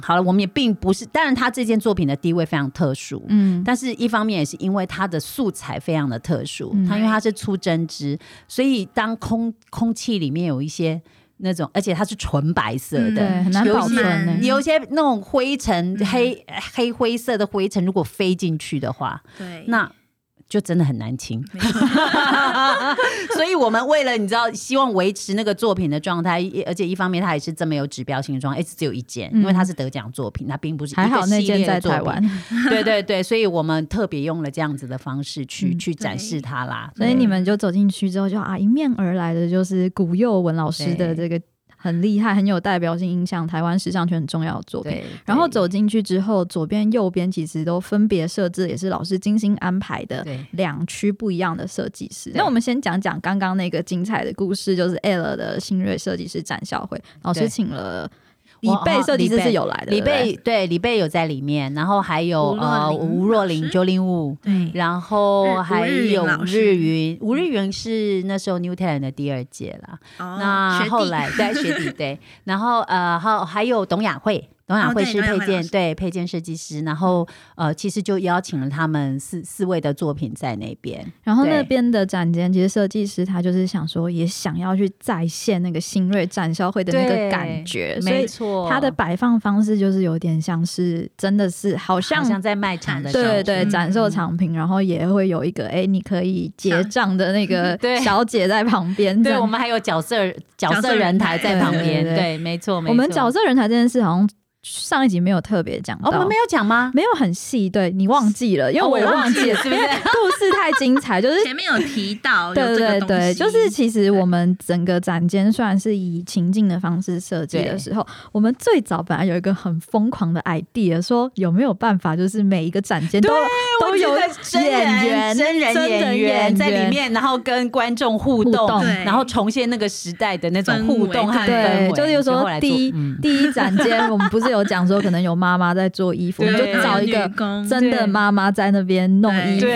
好了，我们也并不是，当然他这件作品的地位非常特殊，嗯，但是一方面也是因为它的素材非常的特殊，它因为它是粗针织，所以当空空气里面有一些那种，而且它是纯白色的，很难保存，有一些那种灰尘黑黑灰色的灰尘，如果飞进去的话，对，那。就真的很难清，所以我们为了你知道，希望维持那个作品的状态，而且一方面它也是这么有指标性的状态，只有一件，因为它是得奖作品，它并不是还好那件在台湾，对对对，所以我们特别用了这样子的方式去去展示它啦。所以你们就走进去之后，就啊，迎面而来的就是古佑文老师的这个。很厉害，很有代表性，影响台湾时尚圈很重要的作品。然后走进去之后，左边、右边其实都分别设置，也是老师精心安排的两区不一样的设计师。那我们先讲讲刚刚那个精彩的故事，就是 L 的新锐设计师展销会，老师请了。李贝设计师是有来的，李贝对李贝有在里面，然后还有呃吴若琳、九零五，对，然后还有吴日云，吴日云是那时候 New Talent 的第二届了，那后来在学弟对，然后呃还还有董雅慧。董雅慧是配件对配件设计师，然后呃，其实就邀请了他们四四位的作品在那边。然后那边的展间，其实设计师他就是想说，也想要去再现那个新锐展销会的那个感觉，没错。他的摆放方式就是有点像是真的是好像像在卖场的对对展售产品，然后也会有一个哎，你可以结账的那个 小姐在旁边。对，我们还有角色角色人台在旁边。对，没错，没错。我们角色人台这件事好像。上一集没有特别讲到，我们没有讲吗？没有很细，对你忘记了，因为我也忘记了，是不是？故事太精彩，就是前面有提到，对对对，就是其实我们整个展间算是以情境的方式设计的时候，我们最早本来有一个很疯狂的 idea，说有没有办法，就是每一个展间都都有演员、真人演员在里面，然后跟观众互动，然后重现那个时代的那种互动和对，就是说第一第一展间我们不是。有讲说可能有妈妈在做衣服，就找一个真的妈妈在那边弄衣服，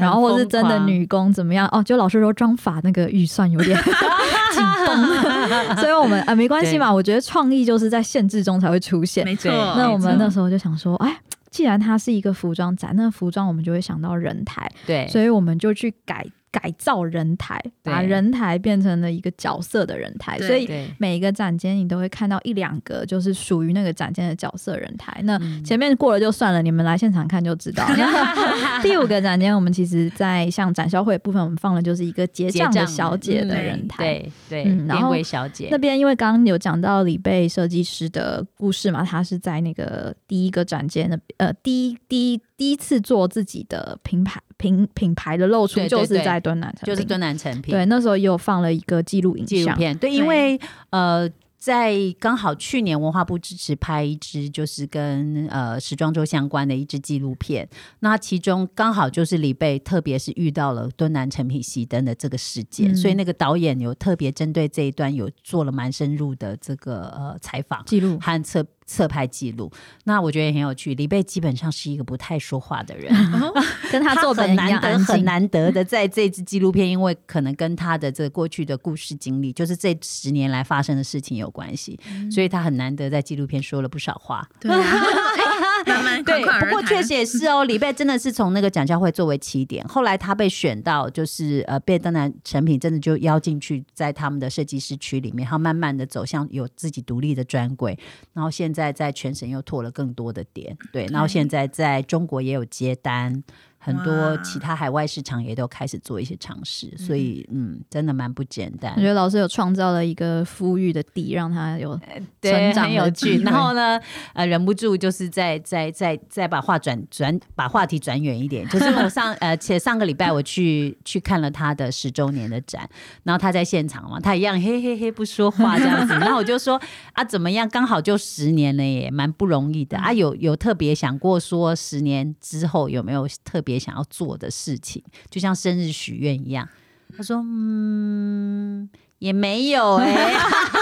然后或是真的女工怎么样？哦，就老师说妆法那个预算有点 紧绷，所以我们啊没关系嘛。我觉得创意就是在限制中才会出现，没错。那我们那时候就想说，哎，既然它是一个服装展，那服装我们就会想到人台，对，所以我们就去改。改造人台，把人台变成了一个角色的人台，所以每一个展间你都会看到一两个就是属于那个展间的角色人台。那前面过了就算了，你们来现场看就知道。第五个展间，我们其实在像展销会部分，我们放的就是一个结账的小姐的人台，对对，然后小姐那边，因为刚刚有讲到李贝设计师的故事嘛，他是在那个第一个展间的呃第一第一第一次做自己的品牌。品品牌的露出就是在敦南，就是敦南成品。对，那时候也有放了一个记录影纪录片。对，因为呃，在刚好去年文化部支持拍一支，就是跟呃时装周相关的一支纪录片。那其中刚好就是李贝，特别是遇到了敦南成品熄灯的这个事件，所以那个导演有特别针对这一段有做了蛮深入的这个呃采访记录和测。侧拍记录，那我觉得也很有趣。李贝基本上是一个不太说话的人，跟他做很难得很难得的，在这支纪录片，因为可能跟他的这过去的故事经历，就是这十年来发生的事情有关系，所以他很难得在纪录片说了不少话。对，对，不过确实也是哦。李贝真的是从那个讲教会作为起点，后来他被选到，就是呃，被当然成品真的就邀进去，在他们的设计师区里面，他慢慢的走向有自己独立的专柜，然后现在。在在全省又拓了更多的点，对，然后现在在中国也有接单。很多其他海外市场也都开始做一些尝试，所以嗯，真的蛮不简单。我觉得老师有创造了一个富裕的地，让他有成长有趣。然后呢，呃，忍不住就是再再再再把话转转，把话题转远一点。就是我 上呃，且上个礼拜我去去看了他的十周年的展，然后他在现场嘛，他一样嘿嘿嘿不说话这样子。然后我就说啊，怎么样？刚好就十年了耶，蛮不容易的啊。有有特别想过说十年之后有没有特别想要做的事情，就像生日许愿一样。他说：“嗯，也没有哎，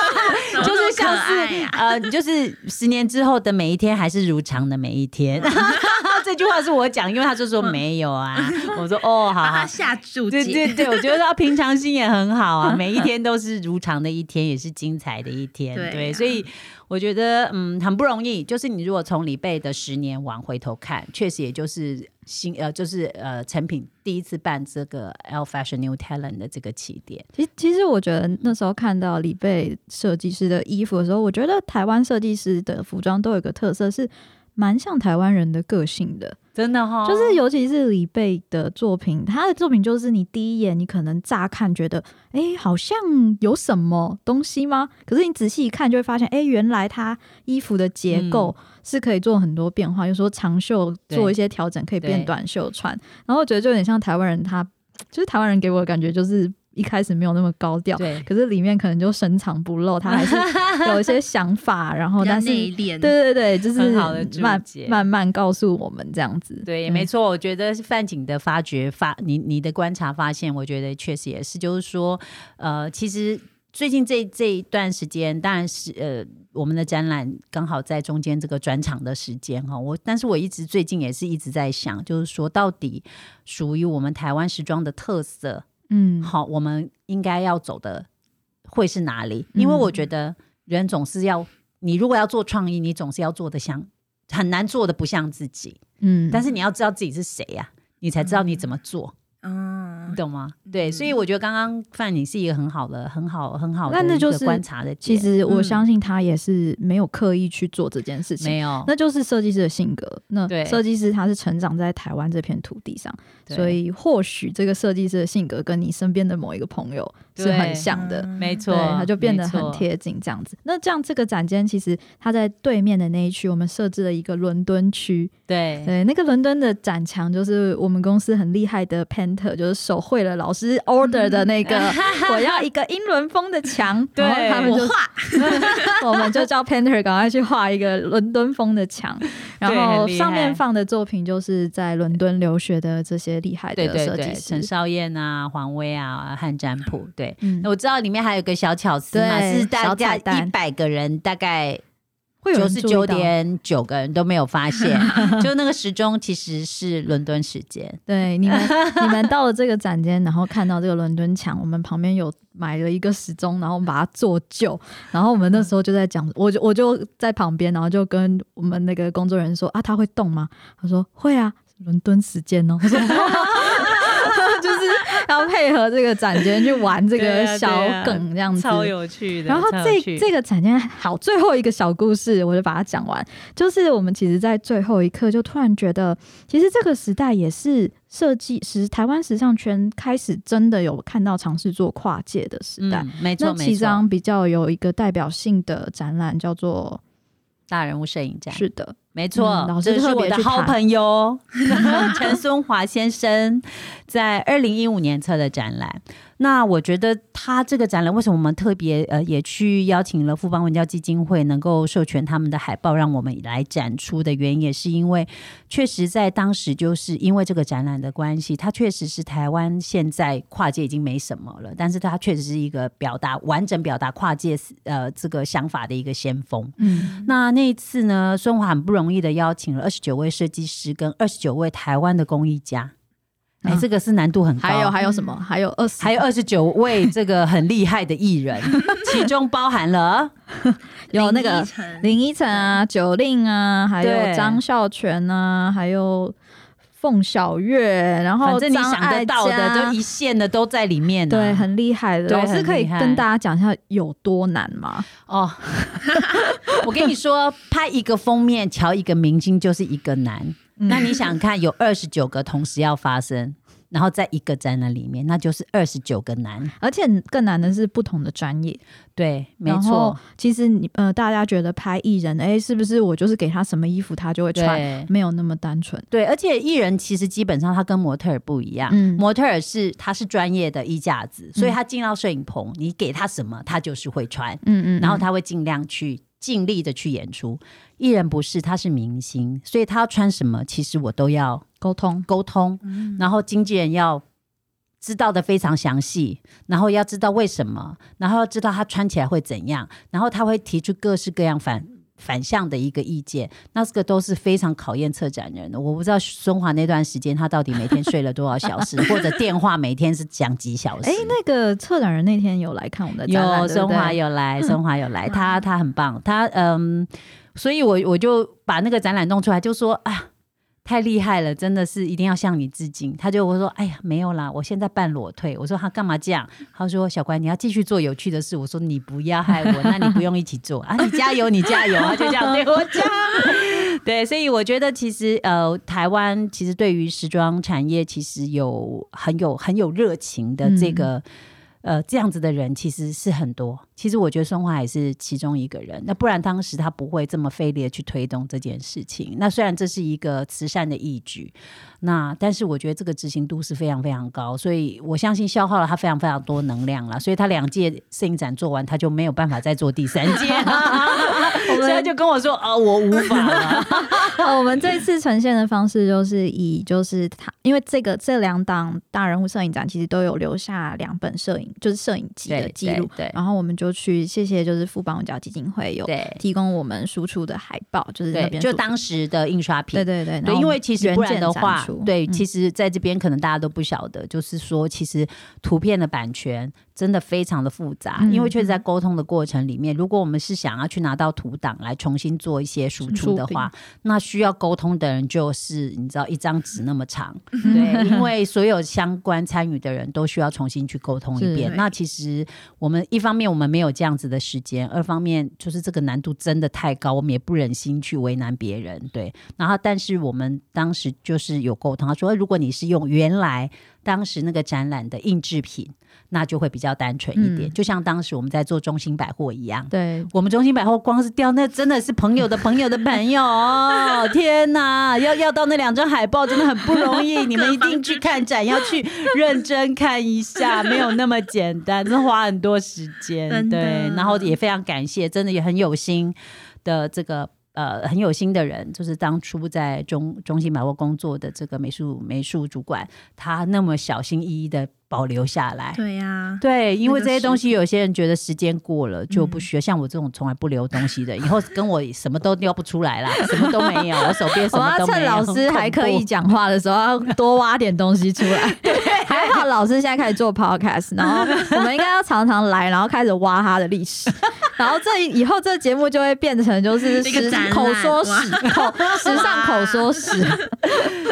就是像是呃，就是十年之后的每一天还是如常的每一天。”这句话是我讲，因为他就说没有啊。我说：“哦，好好下注解。”对对对，我觉得他平常心也很好啊，每一天都是如常的一天，也是精彩的一天。对，所以。我觉得嗯很不容易，就是你如果从李贝的十年往回头看，确实也就是新呃就是呃成品第一次办这个 L Fashion New Talent 的这个起点。其实其实我觉得那时候看到李贝设计师的衣服的时候，我觉得台湾设计师的服装都有个特色是蛮像台湾人的个性的。真的哈，就是尤其是李贝的作品，他的作品就是你第一眼你可能乍看觉得，哎，好像有什么东西吗？可是你仔细一看就会发现，哎，原来他衣服的结构是可以做很多变化，有时候长袖做一些调整可以变短袖穿，然后我觉得就有点像台湾人，他就是台湾人给我的感觉就是。一开始没有那么高调，对，可是里面可能就深藏不露，他还是 有一些想法，然后但是对对对，就是慢慢慢告诉我们这样子，对，没错，我觉得是范景的发掘发，你你的观察发现，我觉得确实也是，就是说，呃，其实最近这这一段时间，当然是呃，我们的展览刚好在中间这个转场的时间哈，我但是我一直最近也是一直在想，就是说到底属于我们台湾时装的特色。嗯，好，我们应该要走的会是哪里？因为我觉得人总是要，你如果要做创意，你总是要做的像很难做的不像自己，嗯，但是你要知道自己是谁呀，你才知道你怎么做。嗯，你懂吗？对，所以我觉得刚刚范你是一个很好的、很好、很好的一个观察的。其实我相信他也是没有刻意去做这件事情，没有，那就是设计师的性格。那设计师他是成长在台湾这片土地上，所以或许这个设计师的性格跟你身边的某一个朋友是很像的，没错，它就变得很贴近这样子。那这样这个展间其实它在对面的那一区，我们设置了一个伦敦区。对对，那个伦敦的展墙就是我们公司很厉害的 painter，就是手绘了老师 order 的那个，我要一个英伦风的墙。对，他们就画，我们就叫 painter 赶快去画一个伦敦风的墙。然后上面放的作品就是在伦敦留学的这些厉害的设计师，陈少燕啊、黄威啊、汉占卜。对，我知道里面还有个小巧思嘛，是大家一百个人大概九十九点九个人都没有发现，就那个时钟其实是伦敦时间。对，你们你们到了这个展间，然后看到这个伦敦墙，我们旁边有买了一个时钟，然后我们把它做旧，然后我们那时候就在讲，我就我就在旁边，然后就跟我们那个工作人员说啊，它会动吗？他说会啊，伦敦时间哦。要配合这个展间去玩这个小梗，这样子超有趣的。然后这这个展间好，最后一个小故事我就把它讲完。就是我们其实，在最后一刻就突然觉得，其实这个时代也是设计时台湾时尚圈开始真的有看到尝试做跨界的时代。没错，那其中比较有一个代表性的展览叫做大人物摄影展。是的。没错，这是我的好朋友 陈松华先生在二零一五年策的展览。那我觉得他这个展览为什么我们特别呃也去邀请了富邦文教基金会能够授权他们的海报让我们来展出的原因，也是因为确实在当时就是因为这个展览的关系，它确实是台湾现在跨界已经没什么了，但是它确实是一个表达完整表达跨界呃这个想法的一个先锋。嗯，那那一次呢，孙华很不容易。容易的邀请了二十九位设计师跟二十九位台湾的工艺家，哎，这个是难度很高。还有还有什么？还有二十，还有二十九位这个很厉害的艺人，其中包含了 有那个林依晨啊、九令啊，还有张孝全啊，还有。凤小月，然后反正你想得到的，就一线的都在里面。对，很厉害的。老师可以跟大家讲一下有多难吗？哦，我跟你说，拍一个封面，瞧一个明星就是一个难。那你想看，有二十九个同时要发生。然后在一个展览里面，那就是二十九个难，而且更难的是不同的专业。对，没错。其实你呃，大家觉得拍艺人，哎，是不是我就是给他什么衣服，他就会穿？没有那么单纯。对，而且艺人其实基本上他跟模特儿不一样，模特儿是他是专业的衣架子，所以他进到摄影棚，你给他什么，他就是会穿。嗯嗯，然后他会尽量去。尽力的去演出，艺人不是，他是明星，所以他要穿什么，其实我都要沟通沟通，然后经纪人要知道的非常详细，然后要知道为什么，然后要知道他穿起来会怎样，然后他会提出各式各样反。反向的一个意见，那这个都是非常考验策展人的。我不知道孙华那段时间他到底每天睡了多少小时，或者电话每天是讲几小时。哎，那个策展人那天有来看我们的展览，有孙华有来，孙华有来，他他很棒，他嗯，所以我我就把那个展览弄出来，就说啊。太厉害了，真的是一定要向你致敬。他就我说，哎呀，没有啦，我现在半裸退。我说他干嘛这样？他说小乖，你要继续做有趣的事。我说你不要害我，那你不用一起做 啊，你加油，你加油。他就这样对我讲。对，所以我觉得其实呃，台湾其实对于时装产业其实有很有很有热情的这个。呃，这样子的人其实是很多。其实我觉得孙华也是其中一个人。那不然当时他不会这么费力的去推动这件事情。那虽然这是一个慈善的义举，那但是我觉得这个执行度是非常非常高。所以我相信消耗了他非常非常多能量了。所以他两届摄影展做完，他就没有办法再做第三届。所以他就跟我说：“啊，我无法了。”我们这次呈现的方式就是以就是他，因为这个这两档大人物摄影展其实都有留下两本摄影。就是摄影机的记录，对，然后我们就去谢谢，就是富邦文教基金会有提供我们输出的海报，就是那边就当时的印刷品，对对对，对，因为其实不然的话，对，其实在这边可能大家都不晓得，就是说其实图片的版权。真的非常的复杂，因为确实在沟通的过程里面，如果我们是想要去拿到图档来重新做一些输出的话，那需要沟通的人就是你知道一张纸那么长，对，因为所有相关参与的人都需要重新去沟通一遍。那其实我们一方面我们没没有这样子的时间，二方面就是这个难度真的太高，我们也不忍心去为难别人，对。然后但是我们当时就是有沟通，他说如果你是用原来。当时那个展览的印制品。那就会比较单纯一点，就像当时我们在做中心百货一样。对，我们中心百货光是掉那真的是朋友的朋友的朋友哦！天哪，要要到那两张海报真的很不容易，你们一定去看展，要去认真看一下，没有那么简单，真的花很多时间。对，然后也非常感谢，真的也很有心的这个。呃，很有心的人，就是当初在中中心百货工作的这个美术美术主管，他那么小心翼翼的保留下来。对呀，对，因为这些东西，有些人觉得时间过了就不需要，像我这种从来不留东西的，以后跟我什么都撩不出来啦，什么都没有，我手边什么都 没有。老师还可以讲话的时候，要多挖点东西出来。还好老师现在开始做 podcast，然后我们应该要常常来，然后开始挖他的历史。然后这以后这节目就会变成就是口说史，口 时尚口说史。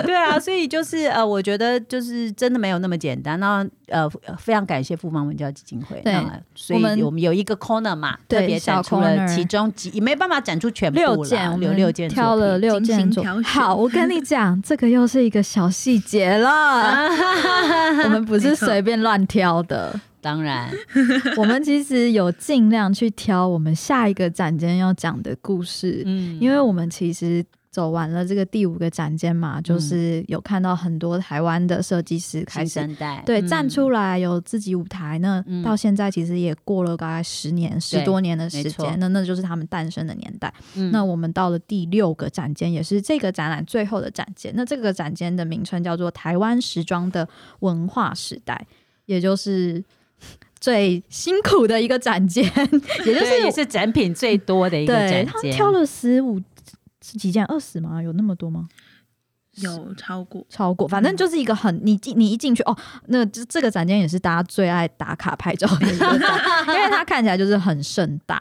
对啊，所以就是呃，我觉得就是真的没有那么简单。那呃，非常感谢富邦文教基金会。对，所以我们有一个 corner 嘛，特别展出了其中几，也没办法展出全部六件，我们有六件，挑了六件。好，我跟你讲，这个又是一个小细节了。我们不是随便乱挑的。当然，我们其实有尽量去挑我们下一个展间要讲的故事，嗯，因为我们其实走完了这个第五个展间嘛，就是有看到很多台湾的设计师开始对站出来有自己舞台，那到现在其实也过了大概十年十多年的时间，那那就是他们诞生的年代。那我们到了第六个展间，也是这个展览最后的展间，那这个展间的名称叫做台湾时装的文化时代，也就是。最辛苦的一个展间，也就是也是展品最多的一个展间。挑了十五十几件，二十吗？有那么多吗？有超过，超过。反正就是一个很你进你一进去哦，那这这个展间也是大家最爱打卡拍照的一个展，因为它看起来就是很盛大。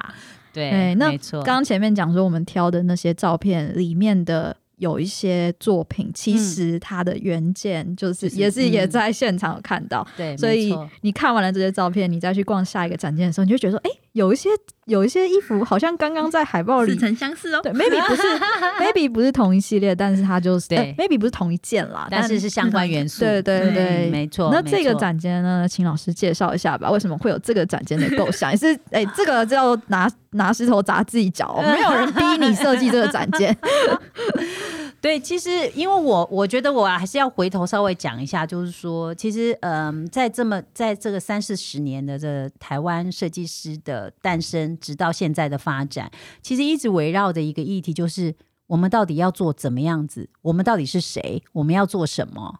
对，那刚刚前面讲说我们挑的那些照片里面的。有一些作品，其实它的原件就是也是也在现场看到，对，所以你看完了这些照片，你再去逛下一个展件的时候，你就觉得说，哎，有一些有一些衣服好像刚刚在海报里似曾相识哦。对，maybe 不是，maybe 不是同一系列，但是它就是对，maybe 不是同一件啦，但是是相关元素。对对对，没错。那这个展间呢，请老师介绍一下吧，为什么会有这个展间的构想？也是哎，这个叫拿拿石头砸自己脚，没有人逼你设计这个展件。对，其实因为我我觉得我还是要回头稍微讲一下，就是说，其实嗯，在这么在这个三四十年的这台湾设计师的诞生，直到现在的发展，其实一直围绕着一个议题，就是我们到底要做怎么样子，我们到底是谁，我们要做什么？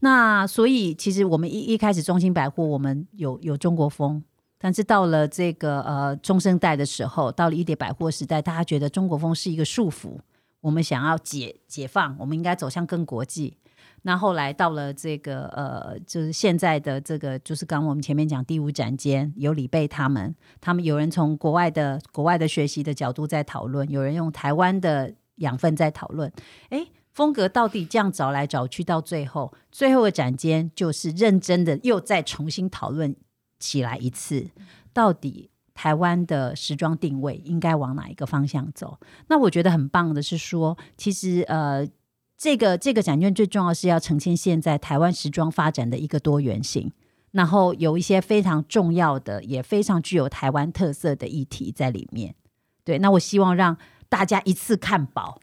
那所以其实我们一一开始中心百货，我们有有中国风，但是到了这个呃中生代的时候，到了一叠百货时代，大家觉得中国风是一个束缚。我们想要解解放，我们应该走向更国际。那后来到了这个呃，就是现在的这个，就是刚我们前面讲第五展间有李贝他们，他们有人从国外的国外的学习的角度在讨论，有人用台湾的养分在讨论。哎，风格到底这样找来找去，到最后最后的展间就是认真的又再重新讨论起来一次，到底。台湾的时装定位应该往哪一个方向走？那我觉得很棒的是说，其实呃，这个这个展卷最重要是要呈现现在台湾时装发展的一个多元性，然后有一些非常重要的，也非常具有台湾特色的议题在里面。对，那我希望让大家一次看饱，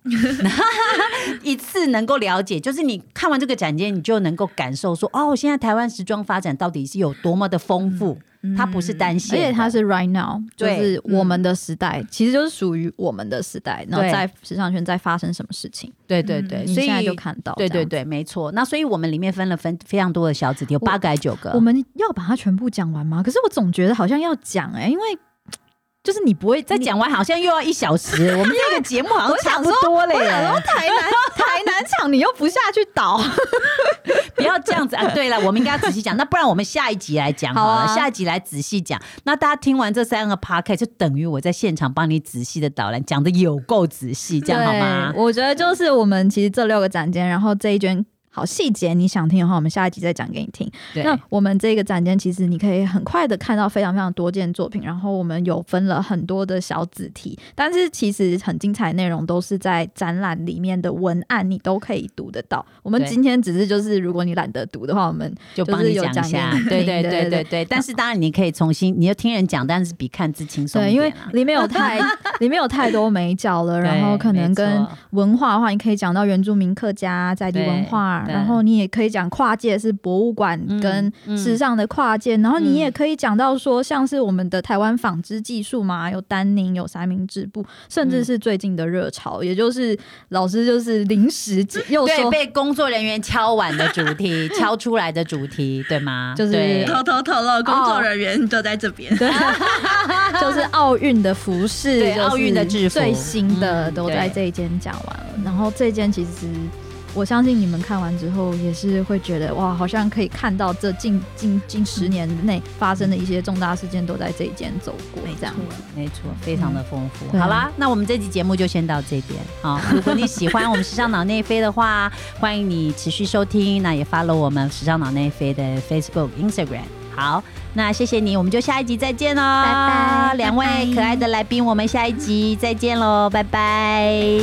一次能够了解，就是你看完这个展件，你就能够感受说，哦，现在台湾时装发展到底是有多么的丰富。它不是单线，而且它是 right now，就是我们的时代，其实就是属于我们的时代。然后在时尚圈在发生什么事情？对对对，所以现在就看到，对对对，没错。那所以我们里面分了分非常多的小题，有八个还九个。我们要把它全部讲完吗？可是我总觉得好像要讲哎，因为。就是你不会再讲完，好像又要一小时。我们这个节目好像差不多了耶。然后台南台南场你又不下去倒，不要这样子啊！对了，我们应该仔细讲。那不然我们下一集来讲好了，下一集来仔细讲。那大家听完这三个 p a r k 就等于我在现场帮你仔细的导览，讲的有够仔细，这样好吗？我觉得就是我们其实这六个展间，然后这一卷。好，细节你想听的话，我们下一集再讲给你听。那我们这个展间其实你可以很快的看到非常非常多件作品，然后我们有分了很多的小子题，但是其实很精彩内容都是在展览里面的文案，你都可以读得到。我们今天只是就是如果你懒得读的话，我们就帮你讲一下。对对对对对。但是当然你可以重新，你要听人讲，但是比看字轻松。对，因为里面有 太里面有太多美角了，然后可能跟文化的话，你可以讲到原住民客家在地文化。然后你也可以讲跨界是博物馆跟时尚的跨界，然后你也可以讲到说像是我们的台湾纺织技术嘛，有丹宁，有三明治布，甚至是最近的热潮，也就是老师就是临时又说被工作人员敲完的主题，敲出来的主题，对吗？就是偷偷透露，工作人员都在这边，对就是奥运的服饰，奥运的制服，最新的都在这一间讲完了，然后这间其实。我相信你们看完之后也是会觉得哇，好像可以看到这近近近十年内发生的一些重大事件都在这一间走过，这样没错，非常的丰富。好啦，那我们这期节目就先到这边啊。如果你喜欢我们时尚脑内飞的话，欢迎你持续收听，那也 follow 我们时尚脑内飞的 Facebook、Instagram。好，那谢谢你，我们就下一集再见喽，拜拜，两位可爱的来宾，我们下一集再见喽，拜拜。